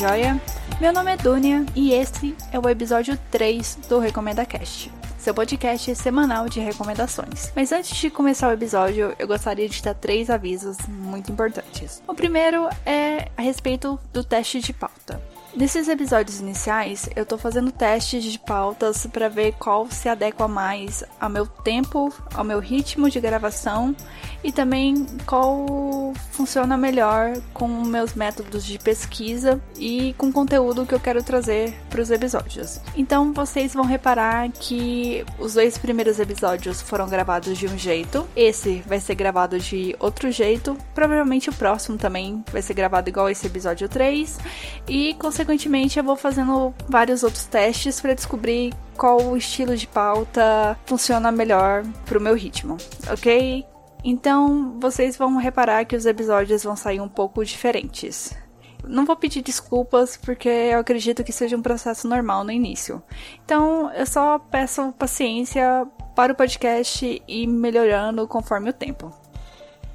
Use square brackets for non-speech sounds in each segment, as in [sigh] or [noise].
joia? Meu nome é Dunia e esse é o episódio 3 do Recomenda Cast, seu podcast semanal de recomendações. Mas antes de começar o episódio, eu gostaria de dar três avisos muito importantes. O primeiro é a respeito do teste de pauta. Nesses episódios iniciais, eu tô fazendo testes de pautas para ver qual se adequa mais ao meu tempo, ao meu ritmo de gravação e também qual funciona melhor com meus métodos de pesquisa e com o conteúdo que eu quero trazer para os episódios. Então vocês vão reparar que os dois primeiros episódios foram gravados de um jeito, esse vai ser gravado de outro jeito, provavelmente o próximo também vai ser gravado igual esse episódio 3 e com consequentemente, eu vou fazendo vários outros testes para descobrir qual estilo de pauta funciona melhor pro meu ritmo, ok? Então, vocês vão reparar que os episódios vão sair um pouco diferentes. Não vou pedir desculpas porque eu acredito que seja um processo normal no início. Então, eu só peço paciência para o podcast ir melhorando conforme o tempo.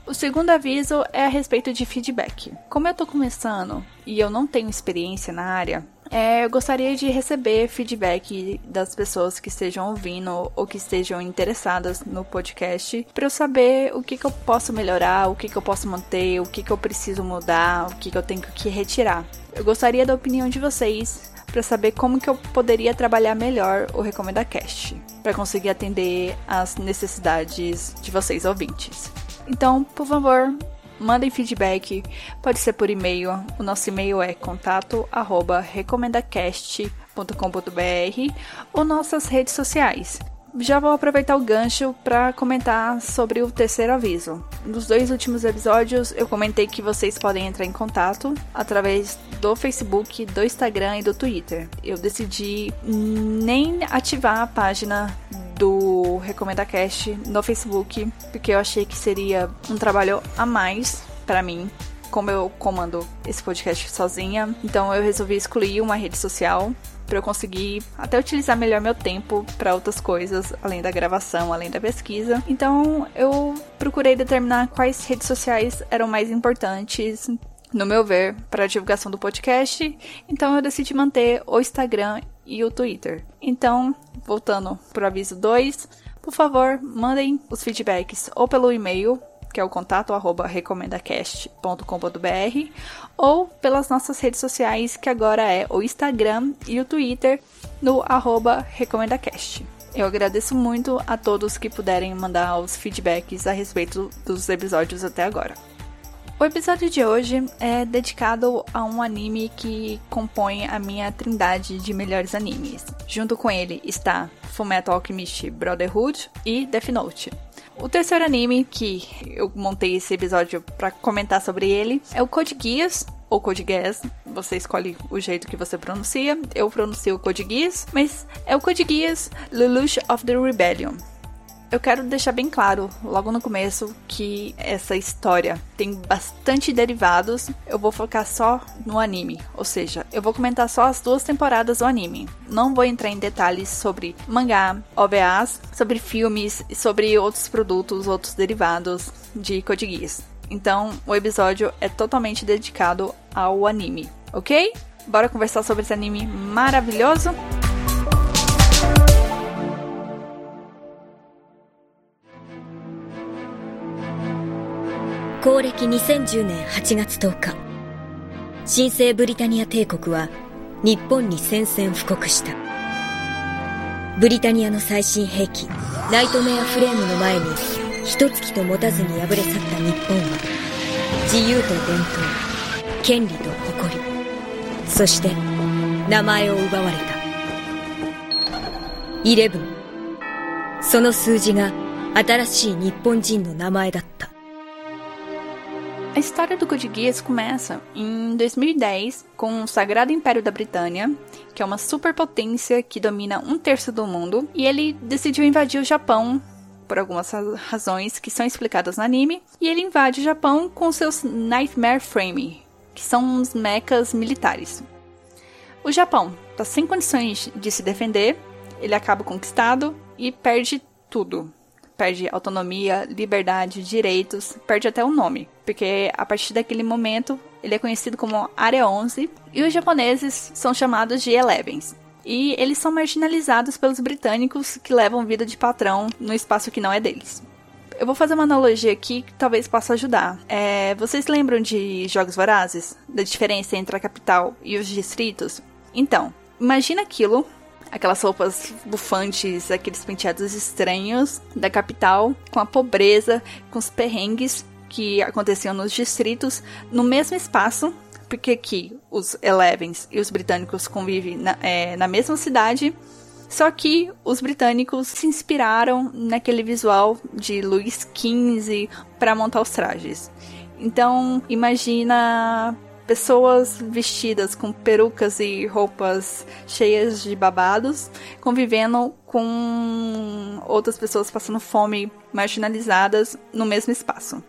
O segundo aviso é a respeito de feedback. Como eu tô começando e eu não tenho experiência na área, é, eu gostaria de receber feedback das pessoas que estejam ouvindo ou que estejam interessadas no podcast para eu saber o que, que eu posso melhorar, o que, que eu posso manter, o que, que eu preciso mudar, o que, que eu tenho que retirar. Eu gostaria da opinião de vocês para saber como que eu poderia trabalhar melhor o Recomenda Cast para conseguir atender às necessidades de vocês ouvintes. Então, por favor, mandem feedback, pode ser por e-mail. O nosso e-mail é contato@recomendacast.com.br ou nossas redes sociais. Já vou aproveitar o gancho para comentar sobre o terceiro aviso. Nos dois últimos episódios, eu comentei que vocês podem entrar em contato através do Facebook, do Instagram e do Twitter. Eu decidi nem ativar a página do Recomenda Cast no Facebook, porque eu achei que seria um trabalho a mais para mim, como eu comando esse podcast sozinha. Então eu resolvi excluir uma rede social para eu conseguir até utilizar melhor meu tempo para outras coisas, além da gravação, além da pesquisa. Então eu procurei determinar quais redes sociais eram mais importantes no meu ver, para a divulgação do podcast, então eu decidi manter o Instagram e o Twitter. Então, voltando para o aviso 2, por favor, mandem os feedbacks ou pelo e-mail, que é o contato arroba recomendacast.com.br, ou pelas nossas redes sociais, que agora é o Instagram e o Twitter, no arroba recomendacast. Eu agradeço muito a todos que puderem mandar os feedbacks a respeito dos episódios até agora. O episódio de hoje é dedicado a um anime que compõe a minha trindade de melhores animes. Junto com ele está Fullmetal Alchemist Brotherhood e Death Note. O terceiro anime que eu montei esse episódio para comentar sobre ele é o Code Geass, ou Code Geass, você escolhe o jeito que você pronuncia. Eu pronuncio Code Geass, mas é o Code Geass Lelouch of the Rebellion. Eu quero deixar bem claro, logo no começo, que essa história tem bastante derivados. Eu vou focar só no anime, ou seja, eu vou comentar só as duas temporadas do anime. Não vou entrar em detalhes sobre mangá, OVAs, sobre filmes e sobre outros produtos, outros derivados de Code Geass. Então, o episódio é totalmente dedicado ao anime, ok? Bora conversar sobre esse anime maravilhoso? 公暦2010年8月10日。新生ブリタニア帝国は日本に宣戦布告した。ブリタニアの最新兵器ナイトメアフレームの前に一月と持たずに敗れ去った日本は自由と伝統権利と誇りそして名前を奪われた。イレブン。その数字が新しい日本人の名前だった。A história do Code Geass começa em 2010 com o Sagrado Império da Britânia, que é uma superpotência que domina um terço do mundo, e ele decidiu invadir o Japão por algumas razões que são explicadas no anime, e ele invade o Japão com seus Nightmare Frame, que são uns mechas militares. O Japão está sem condições de se defender, ele acaba conquistado e perde tudo perde autonomia, liberdade, direitos, perde até o nome, porque a partir daquele momento ele é conhecido como Área 11 e os japoneses são chamados de Elevens. E eles são marginalizados pelos britânicos que levam vida de patrão no espaço que não é deles. Eu vou fazer uma analogia aqui que talvez possa ajudar. É, vocês lembram de Jogos Vorazes? Da diferença entre a capital e os distritos? Então, imagina aquilo aquelas roupas bufantes, aqueles penteados estranhos da capital, com a pobreza, com os perrengues que aconteciam nos distritos, no mesmo espaço, porque aqui os Elevens e os britânicos convivem na, é, na mesma cidade, só que os britânicos se inspiraram naquele visual de Luís XV para montar os trajes. Então, imagina pessoas vestidas com perucas e roupas cheias de babados, convivendo com outras pessoas passando fome, marginalizadas no mesmo espaço.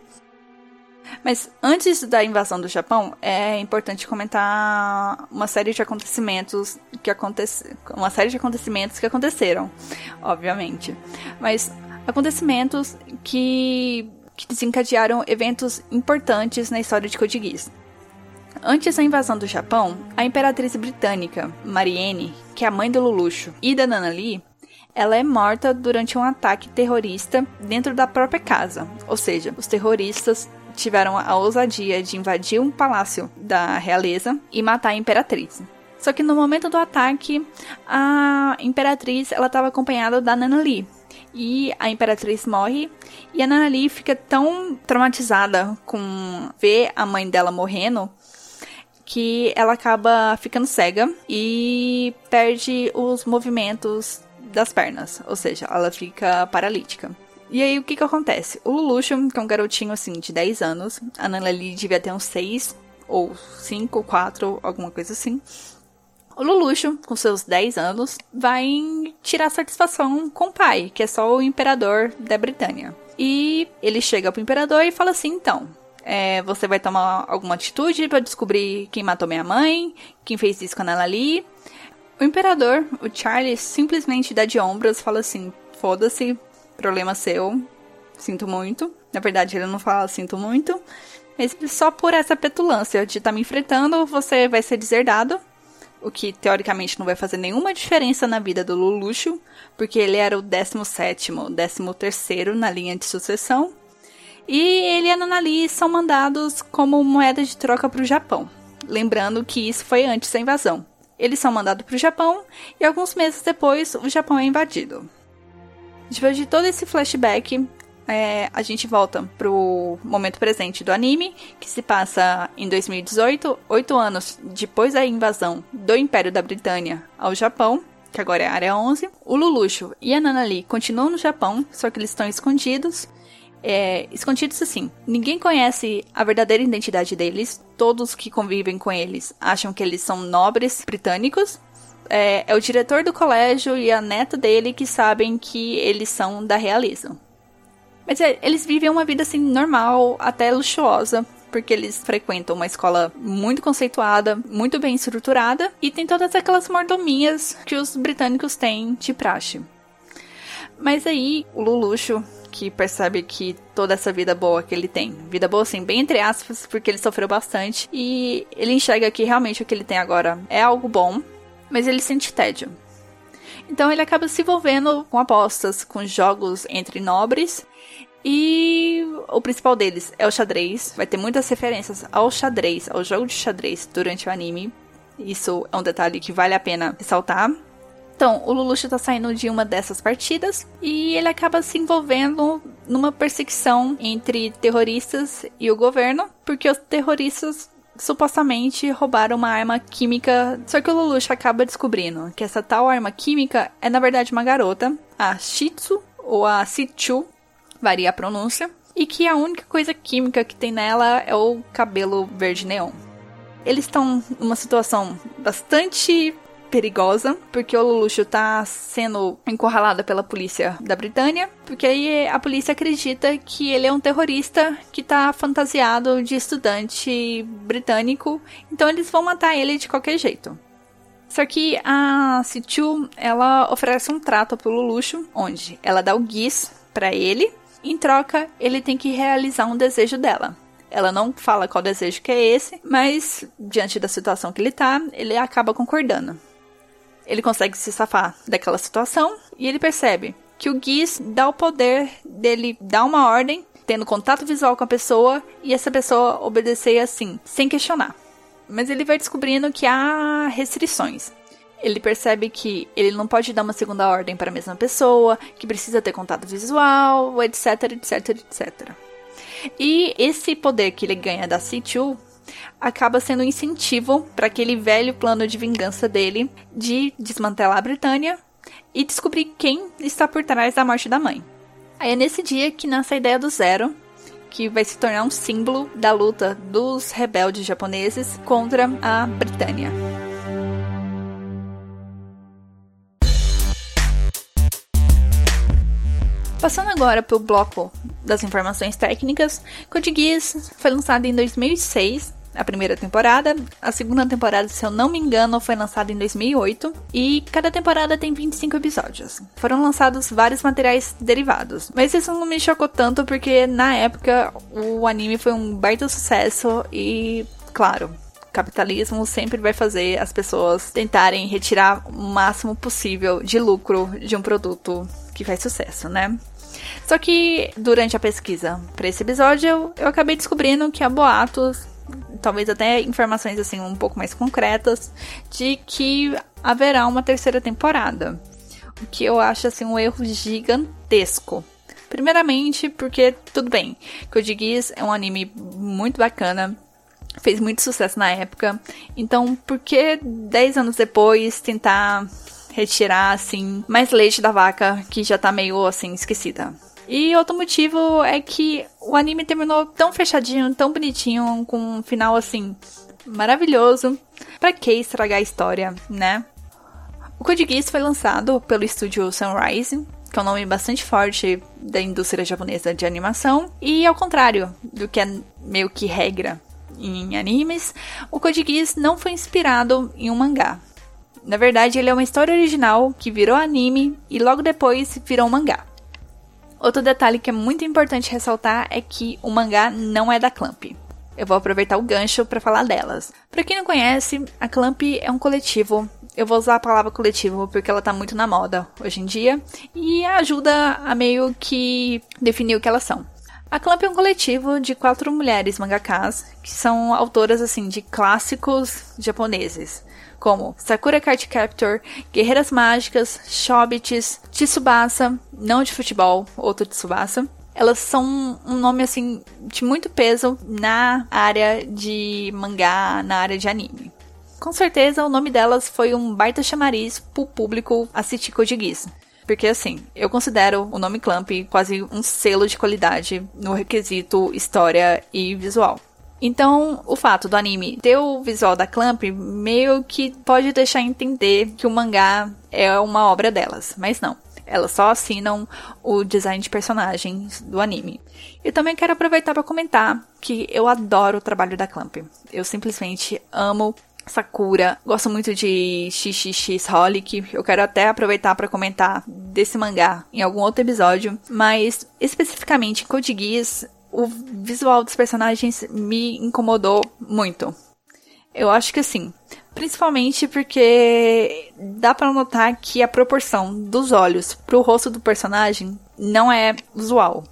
Mas antes da invasão do Japão, é importante comentar uma série de acontecimentos que aconteceram, uma série de acontecimentos que aconteceram, obviamente. Mas acontecimentos que, que desencadearam eventos importantes na história de Code Geass. Antes da invasão do Japão, a imperatriz britânica, Marianne, que é a mãe do Luluxo, e da Nana Lee, ela é morta durante um ataque terrorista dentro da própria casa. Ou seja, os terroristas tiveram a ousadia de invadir um palácio da realeza e matar a imperatriz. Só que no momento do ataque, a imperatriz ela estava acompanhada da Nana Lee. E a imperatriz morre e a Nana Lee fica tão traumatizada com ver a mãe dela morrendo que ela acaba ficando cega e perde os movimentos das pernas, ou seja, ela fica paralítica. E aí o que que acontece? O Luluxo, que é um garotinho assim de 10 anos, a Nana devia ter uns 6 ou 5, 4, alguma coisa assim. O Luluxo, com seus 10 anos, vai tirar satisfação com o pai, que é só o imperador da Britânia. E ele chega pro imperador e fala assim: então, é, você vai tomar alguma atitude para descobrir quem matou minha mãe, quem fez isso com a Nana Lee. O imperador, o Charlie, simplesmente dá de ombros, fala assim: foda-se, problema seu, sinto muito. Na verdade, ele não fala sinto muito, mas só por essa petulância de estar tá me enfrentando, você vai ser deserdado. O que teoricamente não vai fazer nenhuma diferença na vida do Luluxo, porque ele era o 17, 13 na linha de sucessão. E ele e a Nanali são mandados como moeda de troca para o Japão. Lembrando que isso foi antes da invasão. Eles são mandados para o Japão e alguns meses depois o Japão é invadido. Depois de todo esse flashback, é, a gente volta pro momento presente do anime, que se passa em 2018, oito anos depois da invasão do Império da Britânia ao Japão, que agora é a Área 11. O Luluxo e a Nanali continuam no Japão, só que eles estão escondidos é, escondidos assim. Ninguém conhece a verdadeira identidade deles. Todos que convivem com eles acham que eles são nobres britânicos. É, é o diretor do colégio e a neta dele que sabem que eles são da realeza. Mas é, eles vivem uma vida assim normal, até luxuosa, porque eles frequentam uma escola muito conceituada, muito bem estruturada e tem todas aquelas mordomias que os britânicos têm de praxe. Mas aí o Luluxo que percebe que toda essa vida boa que ele tem, vida boa assim, bem entre aspas, porque ele sofreu bastante, e ele enxerga que realmente o que ele tem agora é algo bom, mas ele sente tédio. Então ele acaba se envolvendo com apostas, com jogos entre nobres, e o principal deles é o xadrez. Vai ter muitas referências ao xadrez, ao jogo de xadrez durante o anime. Isso é um detalhe que vale a pena ressaltar. Então, o Lelouch tá saindo de uma dessas partidas e ele acaba se envolvendo numa perseguição entre terroristas e o governo, porque os terroristas supostamente roubaram uma arma química. Só que o Lelouch acaba descobrindo que essa tal arma química é na verdade uma garota, a Shitsu ou a Sichu, varia a pronúncia, e que a única coisa química que tem nela é o cabelo verde neon. Eles estão numa situação bastante perigosa, porque o Lelouch tá sendo encurralado pela polícia da Britânia, porque aí a polícia acredita que ele é um terrorista que tá fantasiado de estudante britânico, então eles vão matar ele de qualquer jeito. Só que a Sichu, ela oferece um trato pro Luluxo, onde ela dá o guis para ele, em troca ele tem que realizar um desejo dela. Ela não fala qual desejo que é esse, mas diante da situação que ele tá, ele acaba concordando. Ele consegue se safar daquela situação e ele percebe que o Giz dá o poder dele dar uma ordem, tendo contato visual com a pessoa e essa pessoa obedecer assim, sem questionar. Mas ele vai descobrindo que há restrições. Ele percebe que ele não pode dar uma segunda ordem para a mesma pessoa, que precisa ter contato visual, etc, etc, etc. E esse poder que ele ganha da C2 acaba sendo um incentivo para aquele velho plano de vingança dele de desmantelar a Britânia e descobrir quem está por trás da morte da mãe. Aí é nesse dia que nasce a ideia do Zero, que vai se tornar um símbolo da luta dos rebeldes japoneses contra a Britânia. Passando agora para o bloco das informações técnicas, Code Geass foi lançado em 2006, a primeira temporada. A segunda temporada, se eu não me engano, foi lançada em 2008. E cada temporada tem 25 episódios. Foram lançados vários materiais derivados. Mas isso não me chocou tanto porque na época o anime foi um baita sucesso e, claro, capitalismo sempre vai fazer as pessoas tentarem retirar o máximo possível de lucro de um produto que faz sucesso, né? Só que durante a pesquisa para esse episódio, eu acabei descobrindo que há boatos, talvez até informações assim um pouco mais concretas, de que haverá uma terceira temporada. O que eu acho assim um erro gigantesco. Primeiramente, porque tudo bem, Code Geass é um anime muito bacana, fez muito sucesso na época. Então, por que 10 anos depois tentar retirar, assim, mais leite da vaca que já tá meio, assim, esquecida. E outro motivo é que o anime terminou tão fechadinho, tão bonitinho, com um final, assim, maravilhoso. Pra que estragar a história, né? O Code Geass foi lançado pelo estúdio Sunrise, que é um nome bastante forte da indústria japonesa de animação, e ao contrário do que é meio que regra em animes, o Code Geass não foi inspirado em um mangá. Na verdade, ele é uma história original que virou anime e logo depois virou um mangá. Outro detalhe que é muito importante ressaltar é que o mangá não é da Clamp. Eu vou aproveitar o gancho para falar delas. Para quem não conhece, a Clamp é um coletivo. Eu vou usar a palavra coletivo porque ela tá muito na moda hoje em dia e ajuda a meio que definir o que elas são. A Clamp é um coletivo de quatro mulheres mangakas que são autoras assim de clássicos japoneses como Sakura Card Captor, Guerreiras Mágicas, Shobits, Tsubasa, não de futebol, outro Tsubasa. Elas são um nome assim de muito peso na área de mangá, na área de anime. Com certeza o nome delas foi um baita chamariz pro público assistir Code Geass. Porque assim, eu considero o nome Clamp quase um selo de qualidade no requisito história e visual. Então, o fato do anime ter o visual da Clamp meio que pode deixar entender que o mangá é uma obra delas, mas não. Elas só assinam o design de personagens do anime. E também quero aproveitar para comentar que eu adoro o trabalho da Clamp. Eu simplesmente amo Sakura, gosto muito de XXX Holic. Eu quero até aproveitar para comentar desse mangá em algum outro episódio, mas especificamente Code Geass o visual dos personagens me incomodou muito. Eu acho que sim. Principalmente porque dá para notar que a proporção dos olhos pro rosto do personagem não é usual.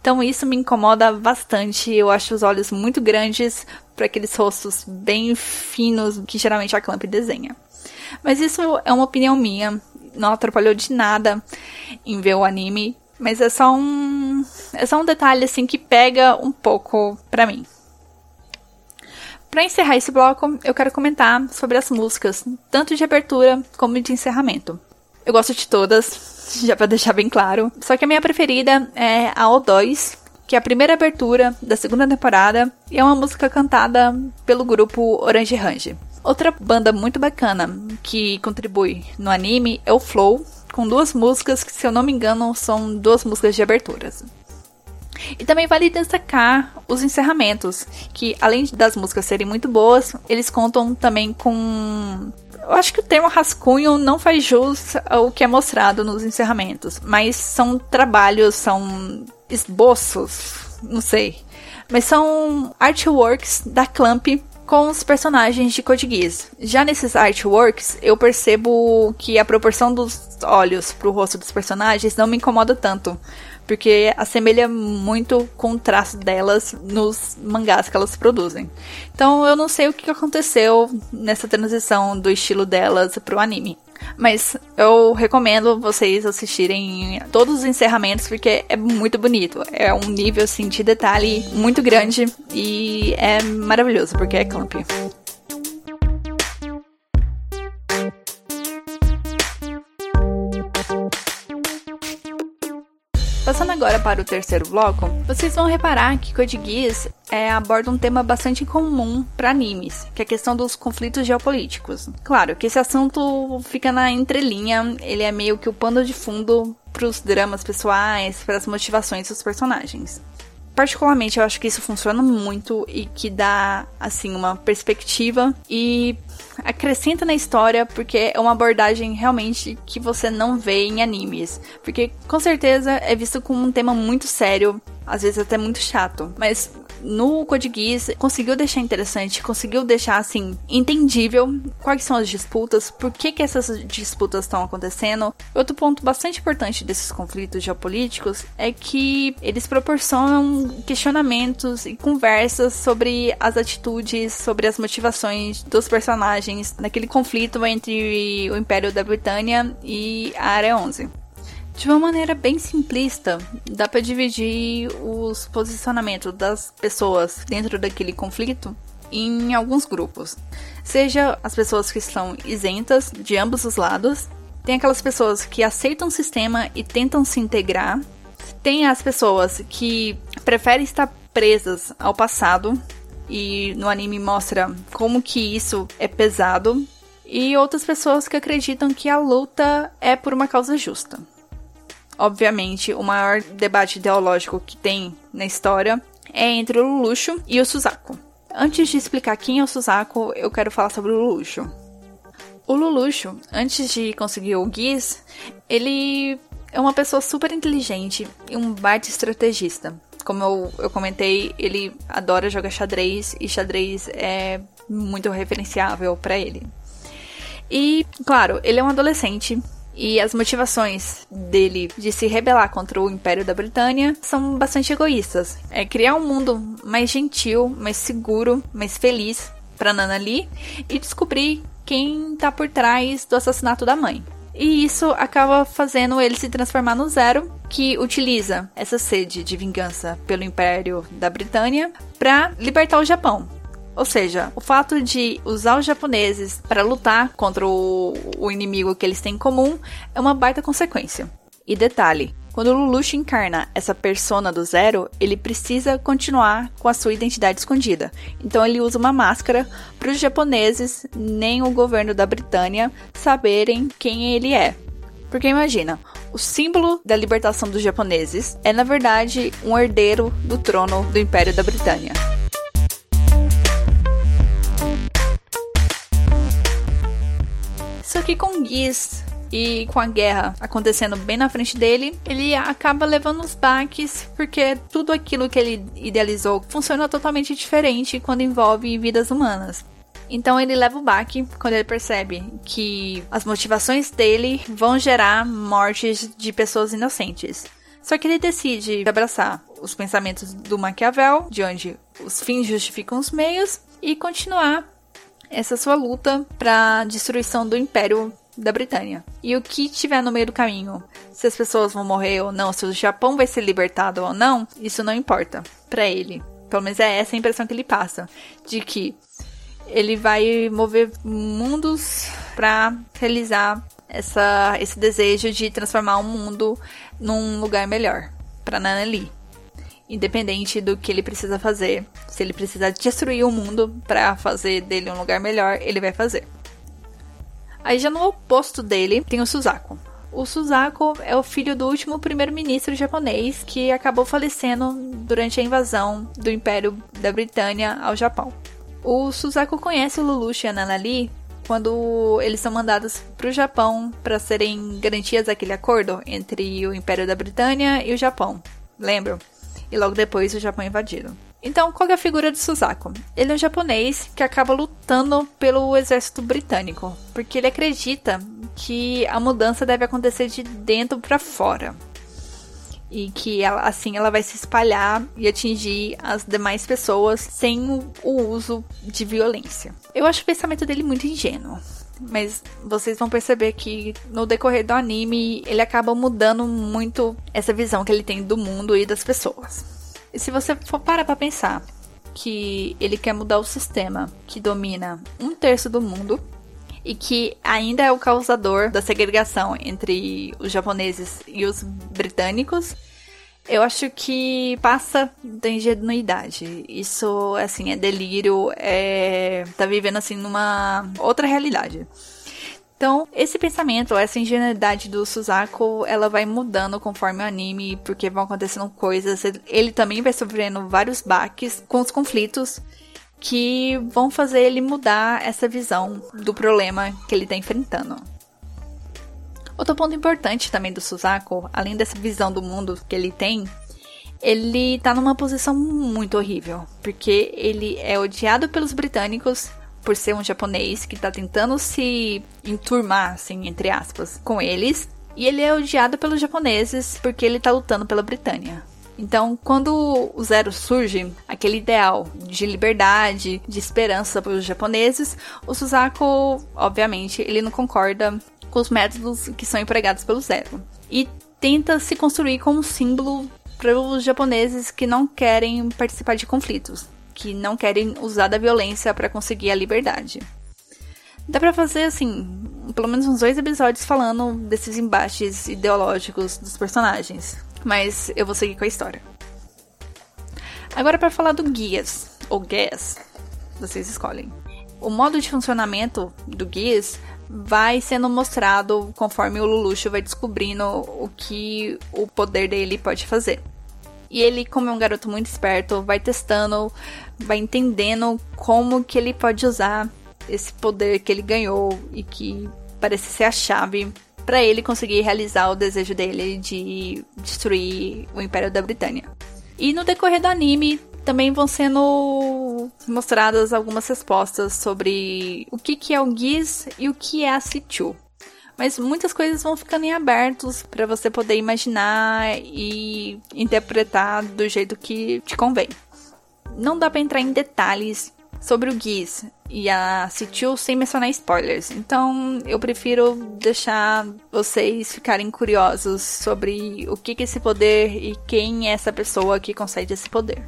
Então isso me incomoda bastante. Eu acho os olhos muito grandes para aqueles rostos bem finos que geralmente a Clamp desenha. Mas isso é uma opinião minha, não atrapalhou de nada em ver o anime mas é só um. É só um detalhe assim que pega um pouco pra mim. Para encerrar esse bloco, eu quero comentar sobre as músicas, tanto de abertura como de encerramento. Eu gosto de todas, [laughs] já para deixar bem claro. Só que a minha preferida é a O2, que é a primeira abertura da segunda temporada e é uma música cantada pelo grupo Orange Range. Outra banda muito bacana que contribui no anime é o Flow, com duas músicas que, se eu não me engano, são duas músicas de aberturas. E também vale destacar os encerramentos, que além das músicas serem muito boas, eles contam também com. Eu acho que o termo rascunho não faz jus ao que é mostrado nos encerramentos, mas são trabalhos, são esboços, não sei, mas são artworks da Clamp com os personagens de Code Geass. Já nesses artworks, eu percebo que a proporção dos olhos pro rosto dos personagens não me incomoda tanto, porque assemelha muito com o traço delas nos mangás que elas produzem. Então eu não sei o que aconteceu nessa transição do estilo delas pro anime. Mas eu recomendo vocês assistirem todos os encerramentos porque é muito bonito. É um nível assim de detalhe muito grande e é maravilhoso porque é Clamp. Passando agora para o terceiro bloco, vocês vão reparar que Code Geass é, aborda um tema bastante comum para animes, que é a questão dos conflitos geopolíticos. Claro que esse assunto fica na entrelinha, ele é meio que o pano de fundo para os dramas pessoais, para as motivações dos personagens. Particularmente, eu acho que isso funciona muito e que dá, assim, uma perspectiva e acrescenta na história porque é uma abordagem realmente que você não vê em animes. Porque com certeza é visto como um tema muito sério, às vezes até muito chato. Mas no Code Geass conseguiu deixar interessante, conseguiu deixar assim entendível quais são as disputas, por que que essas disputas estão acontecendo. Outro ponto bastante importante desses conflitos geopolíticos é que eles proporcionam questionamentos e conversas sobre as atitudes, sobre as motivações dos personagens naquele conflito entre o Império da Britânia e a Área 11. De uma maneira bem simplista, dá para dividir os posicionamentos das pessoas dentro daquele conflito em alguns grupos. Seja as pessoas que estão isentas de ambos os lados, tem aquelas pessoas que aceitam o sistema e tentam se integrar, tem as pessoas que preferem estar presas ao passado e no anime mostra como que isso é pesado, e outras pessoas que acreditam que a luta é por uma causa justa. Obviamente, o maior debate ideológico que tem na história é entre o Lelouch e o Suzaku. Antes de explicar quem é o Suzaku, eu quero falar sobre o Lelouch. O Lelouch, antes de conseguir o Giz, ele é uma pessoa super inteligente e um baita estrategista. Como eu, eu comentei, ele adora jogar xadrez e xadrez é muito referenciável para ele. E, claro, ele é um adolescente e as motivações dele de se rebelar contra o Império da Britânia são bastante egoístas. É criar um mundo mais gentil, mais seguro, mais feliz para Nana Lee e descobrir quem tá por trás do assassinato da mãe. E isso acaba fazendo ele se transformar no Zero, que utiliza essa sede de vingança pelo Império da Britânia para libertar o Japão. Ou seja, o fato de usar os japoneses para lutar contra o, o, inimigo que eles têm em comum é uma baita consequência. E detalhe, quando o Lelouch encarna essa persona do Zero, ele precisa continuar com a sua identidade escondida. Então ele usa uma máscara para os japoneses, nem o governo da Britânia, saberem quem ele é. Porque imagina, o símbolo da libertação dos japoneses é na verdade um herdeiro do trono do Império da Britânia. Só que com Giz e com a guerra acontecendo bem na frente dele, ele acaba levando os baques porque tudo aquilo que ele idealizou funciona totalmente diferente quando envolve vidas humanas. Então ele leva o baque quando ele percebe que as motivações dele vão gerar mortes de pessoas inocentes. Só que ele decide abraçar os pensamentos do Maquiavel, de onde os fins justificam os meios, e continuar essa sua luta para destruição do Império da Britânia. E o que tiver no meio do caminho, se as pessoas vão morrer ou não, se o Japão vai ser libertado ou não, isso não importa para ele. Pelo menos é essa a impressão que ele passa, de que ele vai mover mundos para realizar essa, esse desejo de transformar o mundo num lugar melhor para Nana Lee independente do que ele precisa fazer. Se ele precisar destruir o mundo para fazer dele um lugar melhor, ele vai fazer. Aí já no oposto dele tem o Suzaku. O Suzaku é o filho do último primeiro-ministro japonês que acabou falecendo durante a invasão do Império da Britânia ao Japão. O Suzaku conhece o Lelouch e a Nanali quando eles são mandados para o Japão para serem garantias daquele acordo entre o Império da Britânia e o Japão. Lembram? e logo depois o Japão é invadido. Então, qual é a figura de Suzaku? Ele é um japonês que acaba lutando pelo exército britânico, porque ele acredita que a mudança deve acontecer de dentro para fora. E que ela, assim ela vai se espalhar e atingir as demais pessoas sem o uso de violência. Eu acho o pensamento dele muito ingênuo. Mas vocês vão perceber que no decorrer do anime ele acaba mudando muito essa visão que ele tem do mundo e das pessoas. Se você for parar pra pensar que ele quer mudar o sistema que domina um terço do mundo e que ainda é o causador da segregação entre os japoneses e os britânicos, eu acho que passa da ingenuidade. Isso, assim, é delírio, é. tá vivendo, assim, numa outra realidade. Então, esse pensamento, essa ingenuidade do Suzaku, ela vai mudando conforme o anime, porque vão acontecendo coisas. Ele também vai sofrendo vários baques com os conflitos que vão fazer ele mudar essa visão do problema que ele está enfrentando. Outro ponto importante também do Suzaku, além dessa visão do mundo que ele tem, ele tá numa posição muito horrível, porque ele é odiado pelos britânicos, por ser um japonês que tá tentando se enturmar, assim, entre aspas, com eles. E ele é odiado pelos japoneses porque ele tá lutando pela Britânia. Então, quando o Zero surge, aquele ideal de liberdade, de esperança para os japoneses, o Suzaku, obviamente, ele não concorda com os métodos que são empregados pelo Zero. E tenta se construir como símbolo para os japoneses que não querem participar de conflitos que não querem usar da violência para conseguir a liberdade. Dá pra fazer, assim, pelo menos uns dois episódios falando desses embates ideológicos dos personagens. Mas eu vou seguir com a história. Agora para falar do Guias, ou Guias, vocês escolhem. O modo de funcionamento do Guias vai sendo mostrado conforme o Luluxo vai descobrindo o que o poder dele pode fazer. E ele, como é um garoto muito esperto, vai testando, vai entendendo como que ele pode usar esse poder que ele ganhou e que parece ser a chave para ele conseguir realizar o desejo dele de destruir o Império da Britânia. E no decorrer do anime também vão sendo mostradas algumas respostas sobre o que, que é o Giz e o que é a Sichu. Mas muitas coisas vão ficando em abertos para você poder imaginar e interpretar do jeito que te convém. Não dá para entrar em detalhes sobre o Giz e a Situ sem mencionar spoilers. Então eu prefiro deixar vocês ficarem curiosos sobre o que é esse poder e quem é essa pessoa que concede esse poder.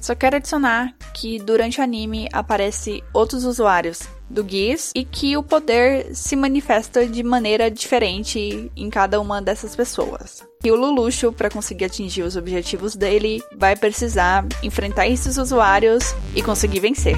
Só quero adicionar que durante o anime aparece outros usuários do Gears e que o poder se manifesta de maneira diferente em cada uma dessas pessoas. E o Luluxo, para conseguir atingir os objetivos dele, vai precisar enfrentar esses usuários e conseguir vencer.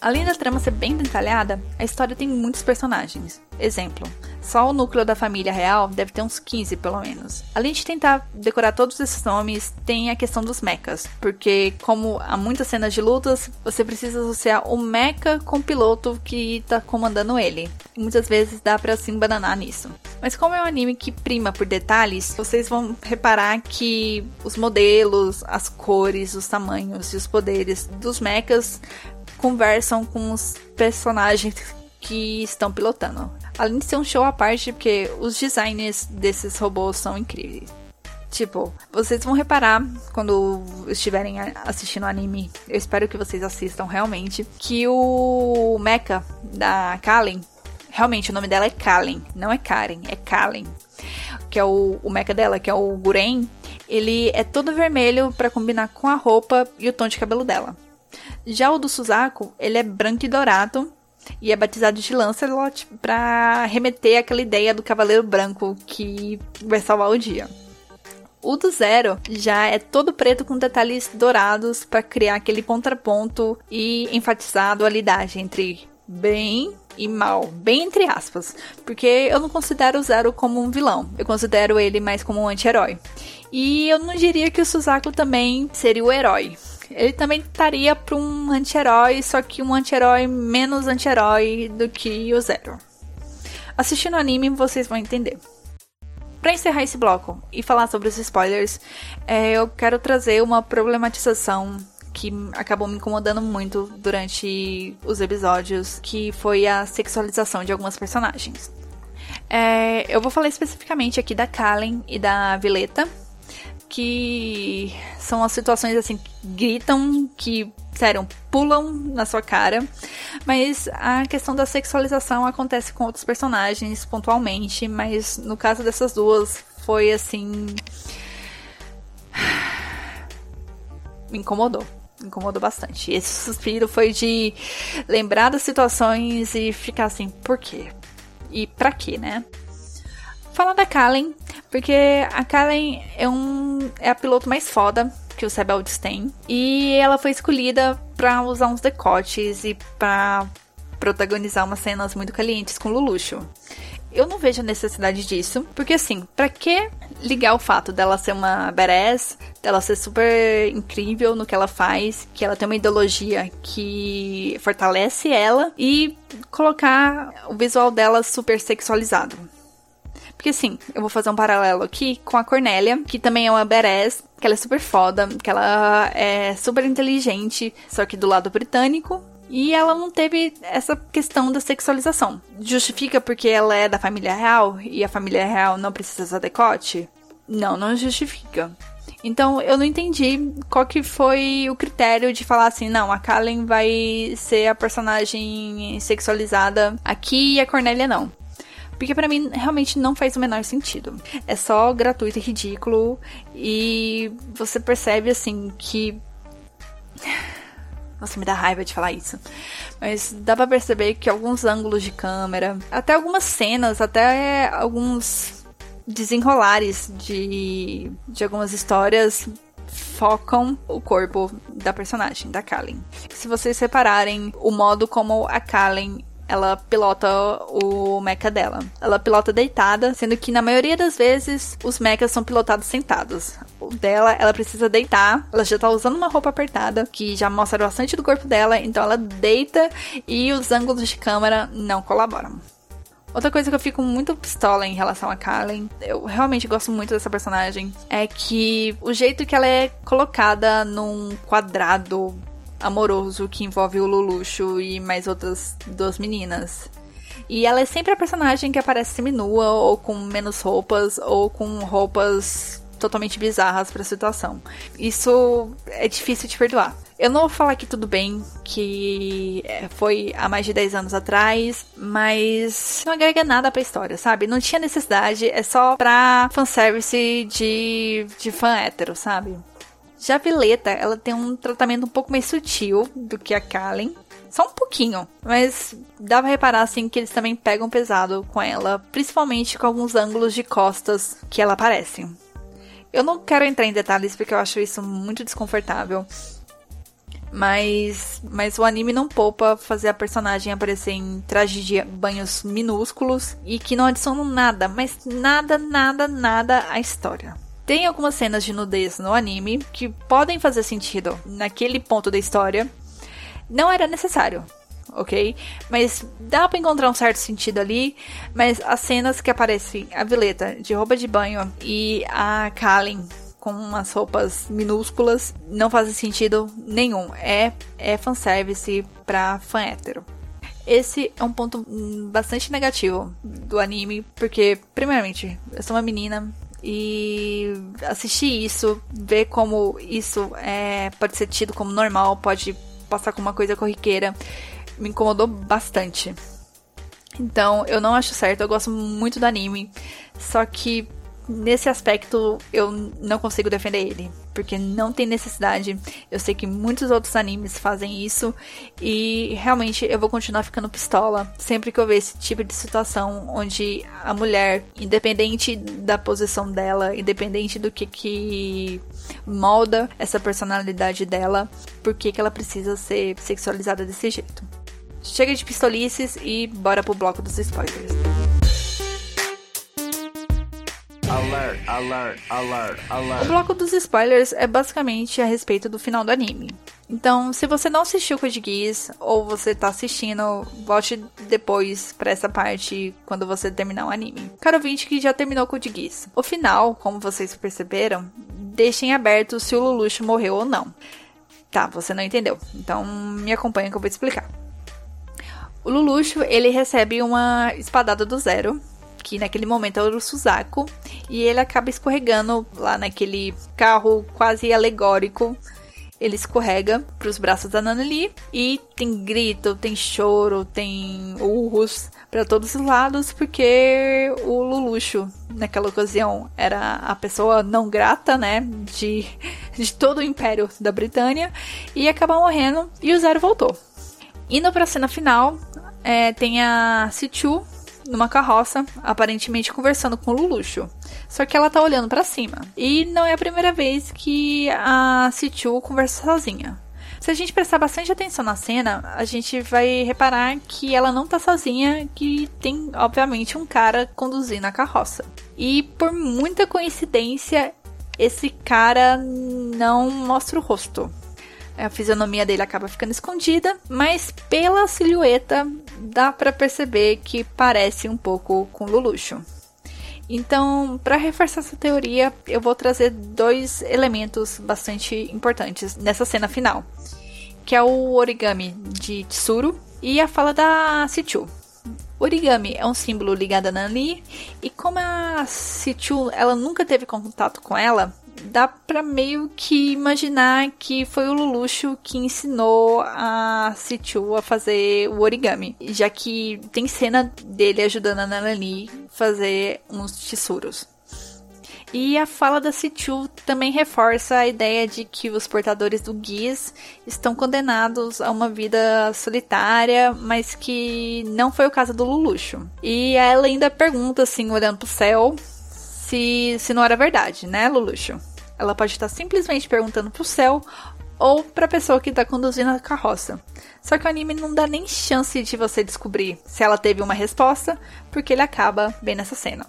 Além da trama ser bem detalhada, a história tem muitos personagens. Exemplo, só o núcleo da família real deve ter uns 15 pelo menos. Além de tentar decorar todos esses nomes, tem a questão dos mechas, porque como há muitas cenas de lutas, você precisa associar o mecha com o piloto que tá comandando ele. E muitas vezes dá para se embananar nisso. Mas como é um anime que prima por detalhes, vocês vão reparar que os modelos, as cores, os tamanhos e os poderes dos mechas conversam com os personagens que estão pilotando. Além de ser um show à parte, porque os designs desses robôs são incríveis. Tipo, vocês vão reparar quando estiverem assistindo o anime, eu espero que vocês assistam realmente, que o mecha da Kalen, realmente o nome dela é Kalen, não é Karen, é Kalen, que é o, o mecha dela, que é o Guren, ele é todo vermelho para combinar com a roupa e o tom de cabelo dela. Já o do Suzaku, ele é branco e dourado e é batizado de Lancelot para remeter aquela ideia do cavaleiro branco que vai salvar o dia. O do Zero já é todo preto com detalhes dourados para criar aquele contraponto e enfatizar a dualidade entre bem e mal, bem entre aspas, porque eu não considero o Zero como um vilão, eu considero ele mais como um anti-herói. E eu não diria que o Suzaku também seria o herói, ele também estaria para um anti-herói, só que um anti-herói menos anti-herói do que o Zero. Assistindo o anime, vocês vão entender. Para encerrar esse bloco e falar sobre os spoilers, é, eu quero trazer uma problematização que acabou me incomodando muito durante os episódios, que foi a sexualização de algumas personagens. É, eu vou falar especificamente aqui da Kalen e da Vileta, que são as situações assim que gritam, que, sério, pulam na sua cara. Mas a questão da sexualização acontece com outros personagens pontualmente, mas no caso dessas duas foi assim. [sighs] Me incomodou. Me incomodou bastante. Esse suspiro foi de lembrar das situações e ficar assim, por quê? E pra quê, né? Falar da Kalen, porque a Kalen é, um, é a piloto mais foda que os rebeldes têm. E ela foi escolhida para usar uns decotes e para protagonizar umas cenas muito calientes com Luluxo. Eu não vejo a necessidade disso, porque assim, para que ligar o fato dela ser uma badass, dela ser super incrível no que ela faz, que ela tem uma ideologia que fortalece ela e colocar o visual dela super sexualizado? Porque assim, eu vou fazer um paralelo aqui com a Cornélia, que também é uma badass, que ela é super foda, que ela é super inteligente, só que do lado britânico. E ela não teve essa questão da sexualização. Justifica porque ela é da família real e a família real não precisa usar decote? Não, não justifica. Então eu não entendi qual que foi o critério de falar assim, não, a Kalen vai ser a personagem sexualizada aqui e a Cornélia não. Porque para mim realmente não faz o menor sentido. É só gratuito e ridículo. E você percebe assim que. [sighs] Nossa, me dá raiva de falar isso. Mas dá pra perceber que alguns ângulos de câmera, até algumas cenas, até alguns desenrolares de, de algumas histórias focam o corpo da personagem, da Kallen. Se vocês repararem o modo como a Kallen ela pilota o mecha dela. Ela pilota deitada, sendo que na maioria das vezes os mechas são pilotados sentados. O dela, ela precisa deitar, ela já tá usando uma roupa apertada, que já mostra bastante do corpo dela, então ela deita e os ângulos de câmera não colaboram. Outra coisa que eu fico muito pistola em relação a Kalen, eu realmente gosto muito dessa personagem, é que o jeito que ela é colocada num quadrado amoroso que envolve o Luluxo e mais outras duas meninas. E ela é sempre a personagem que aparece seminua, ou com menos roupas, ou com roupas totalmente bizarras para a situação. Isso é difícil de perdoar. Eu não vou falar que tudo bem, que é, foi há mais de 10 anos atrás, mas não agrega nada pra história, sabe? Não tinha necessidade, é só pra fanservice de, de fã hétero, sabe? Já a ela tem um tratamento um pouco mais sutil do que a Kalen. Só um pouquinho, mas dá pra reparar assim que eles também pegam pesado com ela, principalmente com alguns ângulos de costas que ela aparece. Eu não quero entrar em detalhes porque eu acho isso muito desconfortável. Mas, mas o anime não poupa fazer a personagem aparecer em trajes de banhos minúsculos e que não adicionam nada, mas nada, nada, nada à história. Tem algumas cenas de nudez no anime que podem fazer sentido naquele ponto da história. Não era necessário, ok? Mas dá para encontrar um certo sentido ali. Mas as cenas que aparecem a Violeta de roupa de banho e a Kalin com umas roupas minúsculas não fazem sentido nenhum. É, é fanservice pra fã hétero. Esse é um ponto bastante negativo do anime, porque, primeiramente, eu sou uma menina, e assistir isso, ver como isso é, pode ser tido como normal, pode passar como uma coisa corriqueira, me incomodou bastante. Então, eu não acho certo, eu gosto muito do anime, só que nesse aspecto eu não consigo defender ele, porque não tem necessidade. Eu sei que muitos outros animes fazem isso e realmente eu vou continuar ficando pistola sempre que eu ver esse tipo de situação onde a mulher, independente da posição dela, independente do que que molda essa personalidade dela, por que que ela precisa ser sexualizada desse jeito. Chega de pistolices e bora pro bloco dos spoilers. Alert, alert, alert, alert. O bloco dos spoilers é basicamente a respeito do final do anime. Então, se você não assistiu Code Geass ou você tá assistindo, volte depois para essa parte quando você terminar o anime. Caro ouvinte que já terminou Code Geass. O final, como vocês perceberam, deixem aberto se o Lelouch morreu ou não. Tá, você não entendeu. Então, me acompanha que eu vou te explicar. O Luluxo, ele recebe uma espadada do zero, que naquele momento é o Suzaku, e ele acaba escorregando lá naquele carro quase alegórico ele escorrega para os braços da Nanali e tem grito, tem choro, tem urros para todos os lados, porque o Luluxo, naquela ocasião, era a pessoa não grata, né, de, de todo o império da Britânia, e acaba morrendo e o Zero voltou. Indo para a cena final, é, tem a Sichu numa carroça, aparentemente conversando com o Luluxo. Só que ela tá olhando para cima. E não é a primeira vez que a Sichu conversa sozinha. Se a gente prestar bastante atenção na cena, a gente vai reparar que ela não tá sozinha, que tem, obviamente, um cara conduzindo a carroça. E por muita coincidência, esse cara não mostra o rosto. A fisionomia dele acaba ficando escondida, mas pela silhueta dá para perceber que parece um pouco com Luluxo. Então, para reforçar essa teoria, eu vou trazer dois elementos bastante importantes nessa cena final, que é o origami de Tsuru e a fala da Sichu. Origami é um símbolo ligado a Nanli, e como a Sichu ela nunca teve contato com ela, dá para meio que imaginar que foi o Luluxo que ensinou a Sichu a fazer o origami, já que tem cena dele ajudando a Nanani fazer uns tesouros. E a fala da Sichu também reforça a ideia de que os portadores do Giz estão condenados a uma vida solitária, mas que não foi o caso do Luluxo. E ela ainda pergunta, assim, olhando pro céu, se, se não era verdade, né, Luluxo? Ela pode estar simplesmente perguntando pro céu ou pra pessoa que tá conduzindo a carroça. Só que o anime não dá nem chance de você descobrir se ela teve uma resposta, porque ele acaba bem nessa cena.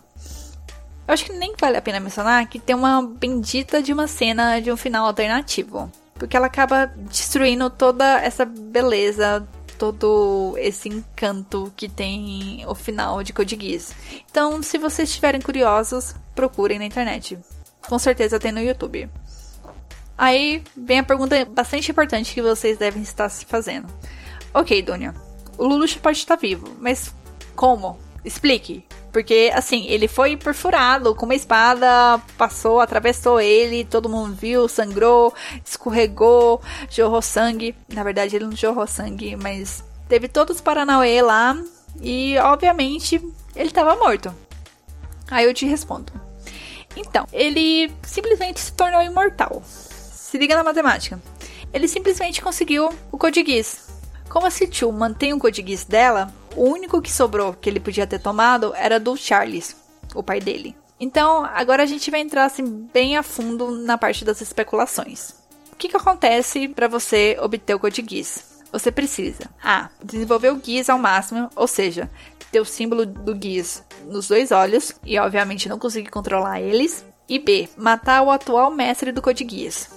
Eu acho que nem vale a pena mencionar que tem uma bendita de uma cena de um final alternativo. Porque ela acaba destruindo toda essa beleza, todo esse encanto que tem o final de Code Geass. Então, se vocês estiverem curiosos, procurem na internet. Com certeza tem no YouTube. Aí vem a pergunta bastante importante que vocês devem estar se fazendo. Ok, Dunia, o Lulush pode estar vivo, mas como? Explique. Porque, assim, ele foi perfurado com uma espada, passou, atravessou ele, todo mundo viu, sangrou, escorregou, jorrou sangue. Na verdade, ele não jorrou sangue, mas teve todos os Paranauê lá e, obviamente, ele estava morto. Aí eu te respondo. Então, ele simplesmente se tornou imortal. Se liga na matemática. Ele simplesmente conseguiu o Code. Como a Sichu mantém o Code dela, o único que sobrou que ele podia ter tomado era do Charles, o pai dele. Então, agora a gente vai entrar assim, bem a fundo na parte das especulações. O que, que acontece para você obter o Code? Você precisa A. Desenvolver o Geass ao máximo, ou seja, ter o símbolo do Geass nos dois olhos e, obviamente, não conseguir controlar eles. E B. Matar o atual mestre do Code Geass.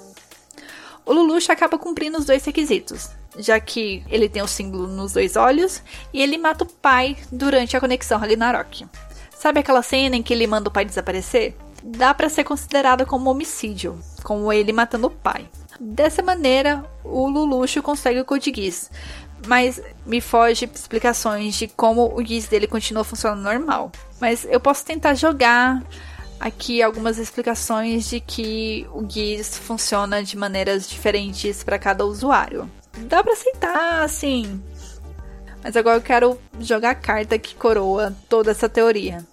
O Lelouch acaba cumprindo os dois requisitos, já que ele tem o símbolo nos dois olhos e ele mata o pai durante a conexão Ragnarok. Sabe aquela cena em que ele manda o pai desaparecer? Dá para ser considerada como homicídio, como ele matando o pai. Dessa maneira, o Luluxo consegue o Code Geass, mas me foge explicações de como o Geass dele continua funcionando normal. Mas eu posso tentar jogar aqui algumas explicações de que o Geass funciona de maneiras diferentes para cada usuário. Dá para aceitar, assim. Mas agora eu quero jogar a carta que coroa toda essa teoria.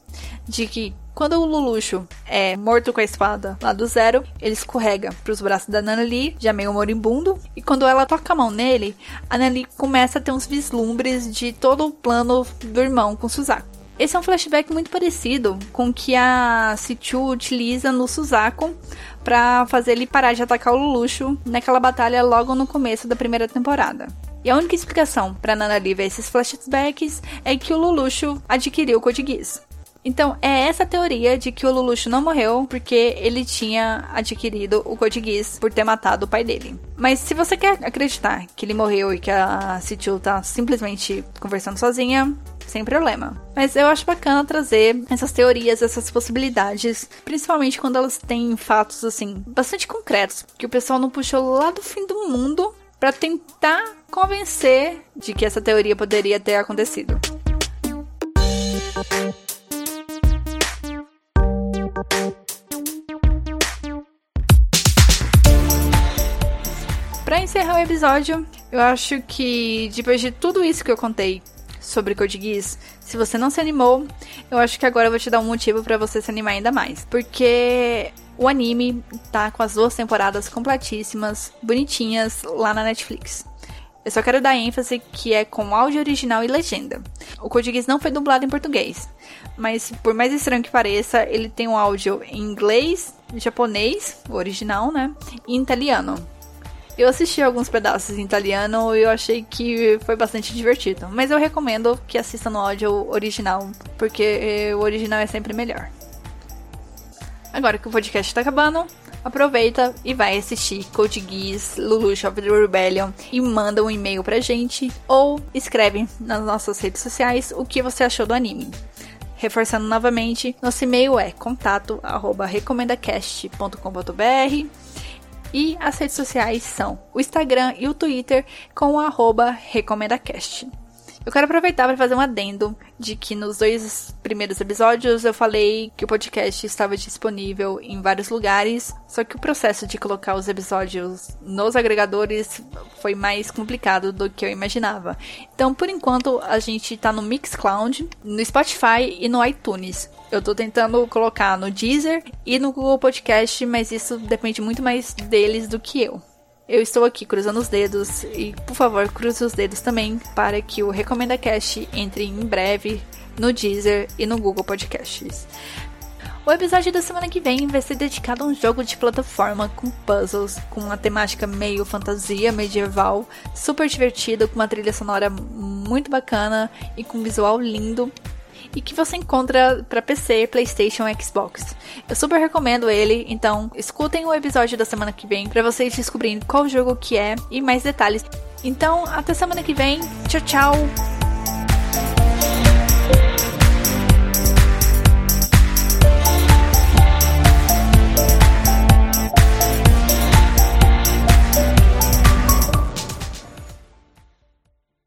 De que quando o Luluxo é morto com a espada lá do zero, ele escorrega para os braços da Nanali, já meio moribundo. E quando ela toca a mão nele, a Nanali começa a ter uns vislumbres de todo o plano do irmão com Suzaku. Esse é um flashback muito parecido com o que a Sichu utiliza no Suzaku para fazer ele parar de atacar o Luluxo naquela batalha logo no começo da primeira temporada. E a única explicação para Nanali ver esses flashbacks é que o Luluxo adquiriu o Code Geass. Então, é essa teoria de que o Luluxo não morreu porque ele tinha adquirido o Code por ter matado o pai dele. Mas se você quer acreditar que ele morreu e que a Situ tá simplesmente conversando sozinha, sem problema. Mas eu acho bacana trazer essas teorias, essas possibilidades, principalmente quando elas têm fatos assim bastante concretos, que o pessoal não puxou lá do fim do mundo para tentar convencer de que essa teoria poderia ter acontecido. Para encerrar o episódio, eu acho que depois de tudo isso que eu contei sobre Code Geass, se você não se animou, eu acho que agora eu vou te dar um motivo para você se animar ainda mais, porque o anime tá com as duas temporadas completíssimas, bonitinhas lá na Netflix. Eu só quero dar ênfase que é com áudio original e legenda. O Code Geass não foi dublado em português, mas por mais estranho que pareça, ele tem um áudio em inglês, japonês, o original, né, e italiano. Eu assisti alguns pedaços em italiano e eu achei que foi bastante divertido. Mas eu recomendo que assista no áudio original, porque o original é sempre melhor. Agora que o podcast tá acabando, aproveita e vai assistir Code Geass, Lelouch of the Rebellion e manda um e-mail pra gente ou escreve nas nossas redes sociais o que você achou do anime. Reforçando novamente, nosso e-mail é contato@recomendacast.com.br e as redes sociais são o Instagram e o Twitter com o arroba RecomendaCast. Eu quero aproveitar para fazer um adendo de que nos dois primeiros episódios eu falei que o podcast estava disponível em vários lugares, só que o processo de colocar os episódios nos agregadores foi mais complicado do que eu imaginava. Então, por enquanto, a gente está no Mixcloud, no Spotify e no iTunes. Eu tô tentando colocar no Deezer e no Google Podcast, mas isso depende muito mais deles do que eu. Eu estou aqui cruzando os dedos e, por favor, cruze os dedos também para que o Recomenda Cast entre em breve no Deezer e no Google Podcasts. O episódio da semana que vem vai ser dedicado a um jogo de plataforma com puzzles, com uma temática meio fantasia medieval, super divertido, com uma trilha sonora muito bacana e com um visual lindo e que você encontra para PC, PlayStation e Xbox. Eu super recomendo ele, então escutem o episódio da semana que vem para vocês descobrirem qual jogo que é e mais detalhes. Então, até semana que vem. Tchau, tchau.